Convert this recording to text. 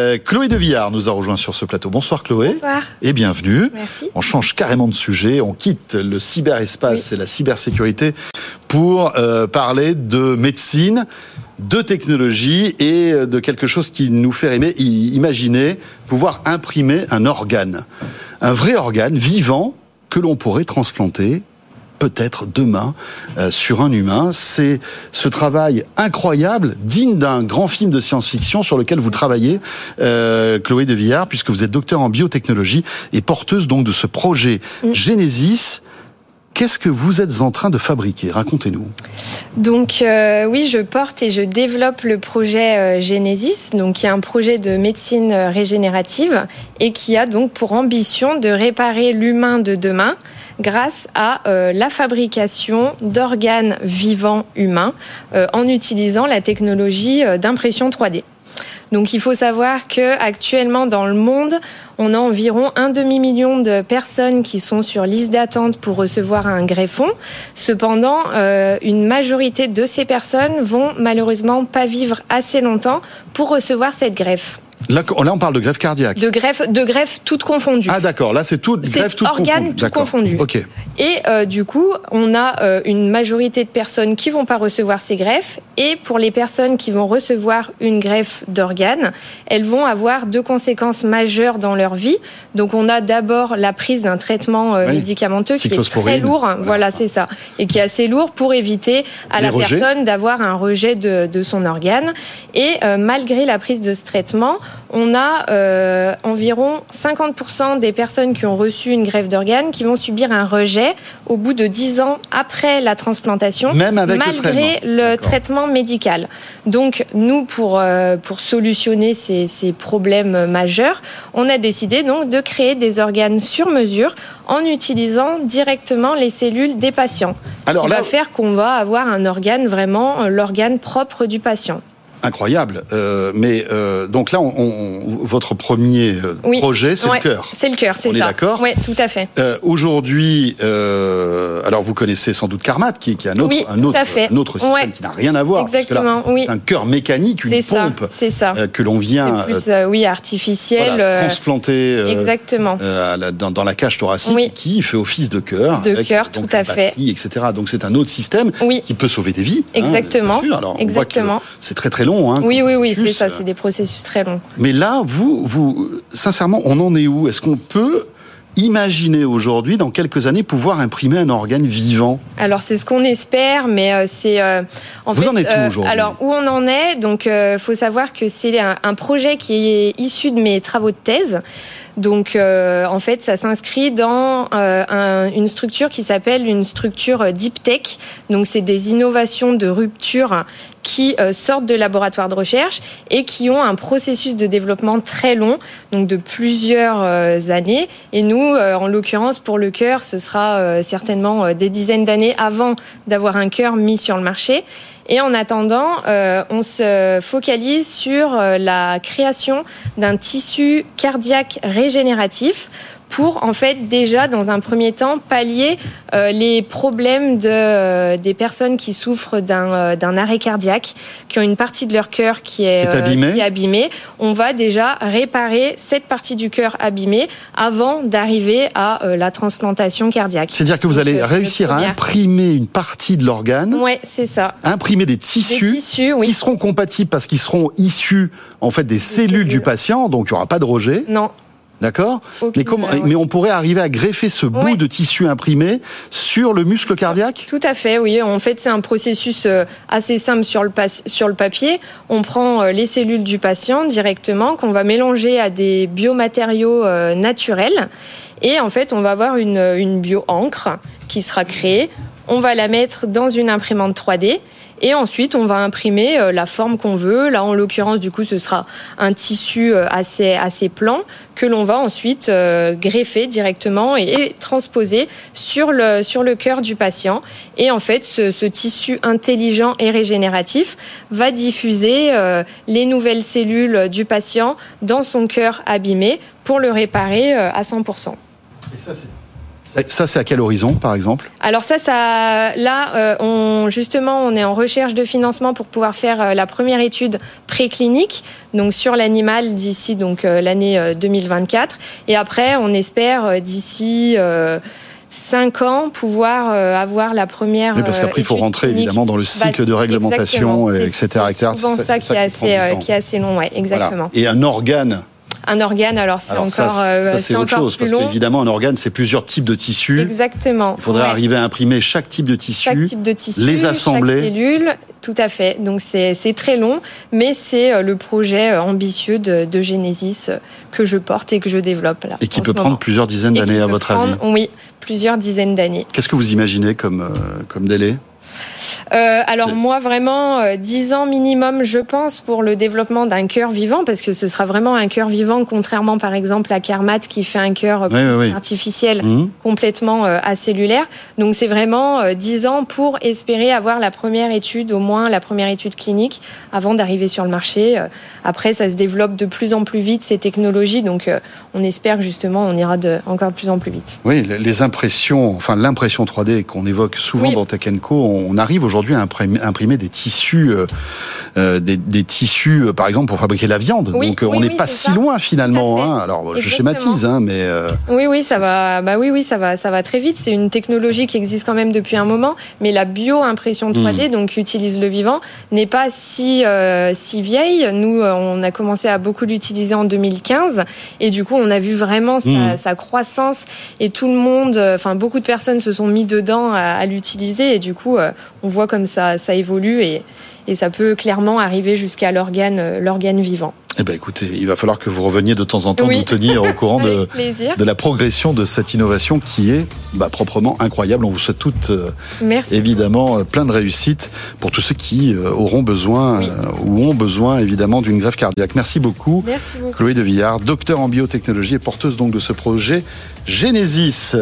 Euh, Chloé de Villard nous a rejoint sur ce plateau. Bonsoir Chloé. Bonsoir. Et bienvenue. Merci. On change carrément de sujet, on quitte le cyberespace et la cybersécurité pour euh, parler de médecine, de technologie et de quelque chose qui nous fait aimer, imaginer pouvoir imprimer un organe. Un vrai organe vivant que l'on pourrait transplanter peut-être demain euh, sur un humain. C'est ce travail incroyable, digne d'un grand film de science-fiction sur lequel vous travaillez, euh, Chloé de Villard, puisque vous êtes docteur en biotechnologie et porteuse donc de ce projet mm. Genesis. Qu'est-ce que vous êtes en train de fabriquer? Racontez-nous. Donc euh, oui, je porte et je développe le projet Genesis, donc qui est un projet de médecine régénérative et qui a donc pour ambition de réparer l'humain de demain grâce à euh, la fabrication d'organes vivants humains euh, en utilisant la technologie euh, d'impression 3D. Donc il faut savoir que actuellement dans le monde, on a environ un demi-million de personnes qui sont sur liste d'attente pour recevoir un greffon. Cependant, une majorité de ces personnes vont malheureusement pas vivre assez longtemps pour recevoir cette greffe. Là, on parle de greffe cardiaque. De greffe, de greffe toute confondue. Ah d'accord, là c'est tout greffe toute organe tout confondu. Ok. Et euh, du coup, on a euh, une majorité de personnes qui vont pas recevoir ces greffes, et pour les personnes qui vont recevoir une greffe d'organes, elles vont avoir deux conséquences majeures dans leur vie. Donc on a d'abord la prise d'un traitement euh, médicamenteux qui est très lourd, voilà c'est ça, et qui est assez lourd pour éviter à la personne d'avoir un rejet de, de, son organe. Et malgré la prise de ce traitement, on a euh, environ 50% des personnes qui ont reçu une greffe d'organes qui vont subir un rejet au bout de 10 ans après la transplantation, Même avec malgré le traitement, médical. Donc nous, pour, euh, pour solutionner ces, ces problèmes majeurs, on a décidé donc de créer des organes sur mesure en utilisant directement les cellules des patients. Alors, va faire qu'on va avoir un organe vraiment l'organe propre du patient incroyable. Euh, mais euh, donc là, on, votre premier euh, projet, c'est le cœur. C'est le cœur, c'est ça. D'accord. Oui, tout à fait. Euh, Aujourd'hui, alors vous connaissez sans doute Carmat, qui, qui est un autre, un autre, un autre système qui n'a rien à voir. Exactement. oui. Un cœur mécanique, une pompe, c'est ça. que l'on vient, plus, oui, artificiel, transplanter, exactement, dans, dans, la cage thoracique, qui fait office de cœur, de cœur, tout à fait, etc. Donc c'est un autre système qui peut sauver des vies. Hein, exactement. Alors, exactement. C'est très très long. Hein, oui, oui, oui, c'est ça. C'est des processus très longs. Mais là, vous, vous, sincèrement, on en est où? Est-ce qu'on peut imaginer aujourd'hui, dans quelques années, pouvoir imprimer un organe vivant? Alors c'est ce qu'on espère, mais euh, c'est euh, en Vous en êtes où euh, aujourd'hui? Alors où on en est? Donc, il faut savoir que c'est un, projet qui est issu de mes travaux de thèse. Donc, en fait, ça s'inscrit dans une structure qui s'appelle une structure deep tech. Donc, c'est des innovations de rupture qui euh, sortent de laboratoires de recherche et qui ont un processus de développement très long, donc de plusieurs euh, années. Et nous, euh, en l'occurrence, pour le cœur, ce sera certainement des dizaines d'années avant d'avoir un cœur mis sur le marché. Et en attendant, on se focalise sur la création d'un tissu cardiaque régénératif pour en fait déjà dans un premier temps pallier euh, les problèmes de, euh, des personnes qui souffrent d'un euh, d'un arrêt cardiaque, qui ont une partie de leur cœur qui est, abîmée. qui est abîmée. On va déjà réparer cette partie du cœur abîmée avant d'arriver à la transplantation cardiaque. C'est-à-dire que vous allez réussir à imprimer une partie de l'organe. Ouais, c'est ça. Imprimer des tissus, des tissus oui. qui seront compatibles parce qu'ils seront issus en fait des, cellules, cellules, du patient, donc il n'y aura pas de rejet. Non, D'accord? Mais, comment, mais on pourrait arriver à greffer ce bout de tissu imprimé sur le muscle cardiaque? Tout à fait, oui. En fait, c'est un processus euh, assez simple sur le, sur le papier. On prend euh, les cellules du patient directement, qu'on va mélanger à des biomatériaux euh, naturels. Et en fait, on va avoir une, une bio-encre qui sera créée. On va la mettre dans une imprimante 3D et ensuite, on va imprimer euh, la forme qu'on veut. Là, en l'occurrence, du coup, ce sera un tissu euh, assez, assez plan que l'on va ensuite euh, greffer directement et, transposer sur le, sur le cœur du patient. Et en fait, ce, tissu intelligent et régénératif va diffuser les nouvelles cellules du patient dans son cœur abîmé pour le réparer à 100%. Et ça, c'est Ça, c'est à quel horizon, par exemple? Alors ça, ça, là, euh, on, justement, on est en recherche de financement pour pouvoir faire euh, la première étude préclinique, donc sur l'animal d'ici donc euh, l'année 2024, et après, on espère d'ici 5 ans pouvoir avoir la première. Oui, parce qu'après, il faut rentrer évidemment dans le cycle bah, de réglementation, etc. C'est souvent ça, qui, est assez, qui, est assez long, ouais, exactement. Et un organe un organe, alors c'est encore. Ça, euh, c'est autre chose, parce qu'évidemment, un organe, c'est plusieurs types de tissus. Exactement. Il faudrait arriver à imprimer chaque type de tissu, chaque type de tissu les assembler. Chaque cellule, tout à fait. Donc c'est très long, mais c'est euh, le projet euh, ambitieux de, de, Genesis que je porte et que je développe là. Et qui peut prendre plusieurs dizaines d'années, à votre avis Oui, plusieurs dizaines d'années. Qu'est-ce que vous imaginez comme, comme délai euh, alors moi vraiment euh, 10 ans minimum je pense pour le développement d'un cœur vivant parce que ce sera vraiment un cœur vivant contrairement par exemple à Kermat qui fait un cœur artificiel mhm. complètement euh, acellulaire. Donc c'est vraiment 10 euh, ans pour espérer avoir la première étude au moins la première étude clinique avant d'arriver sur le marché. Euh, après ça se développe de plus en plus vite ces technologies donc on espère que justement on ira de encore de plus en plus vite. Oui, les impressions enfin l'impression 3D qu'on évoque souvent dans Tech Co, on arrive aujourd'hui à imprimer des tissus, euh, euh, des, tissus, euh, par exemple, pour fabriquer la viande. Donc on n'est pas si loin finalement. Hein. Alors je schématise, hein, mais oui, oui, ça va. Bah oui, oui, ça va, ça va très vite. C'est une technologie qui existe quand même depuis un moment, mais la bio-impression 3D, hmm. donc utilise le vivant, n'est pas si si vieille. Nous, on a commencé à beaucoup l'utiliser en 2015, et du coup, on a vu vraiment sa, hmm. sa croissance et tout le monde, enfin beaucoup de personnes se sont mis dedans à, à l'utiliser, et du coup, on voit comme ça, ça évolue et, et ça peut clairement arriver jusqu'à l'organe, euh, l'organe vivant. Eh ben écoutez, il va falloir que vous reveniez de temps en temps nous tenir au courant de, de la progression de cette innovation qui est bah, proprement incroyable. On vous souhaite toutes euh, évidemment euh, plein de réussite pour tous ceux qui auront besoin ou ont besoin évidemment d'une greffe cardiaque. Merci beaucoup, Merci beaucoup. Chloé de Villard, docteur en biotechnologie et porteuse donc de ce projet Genesis.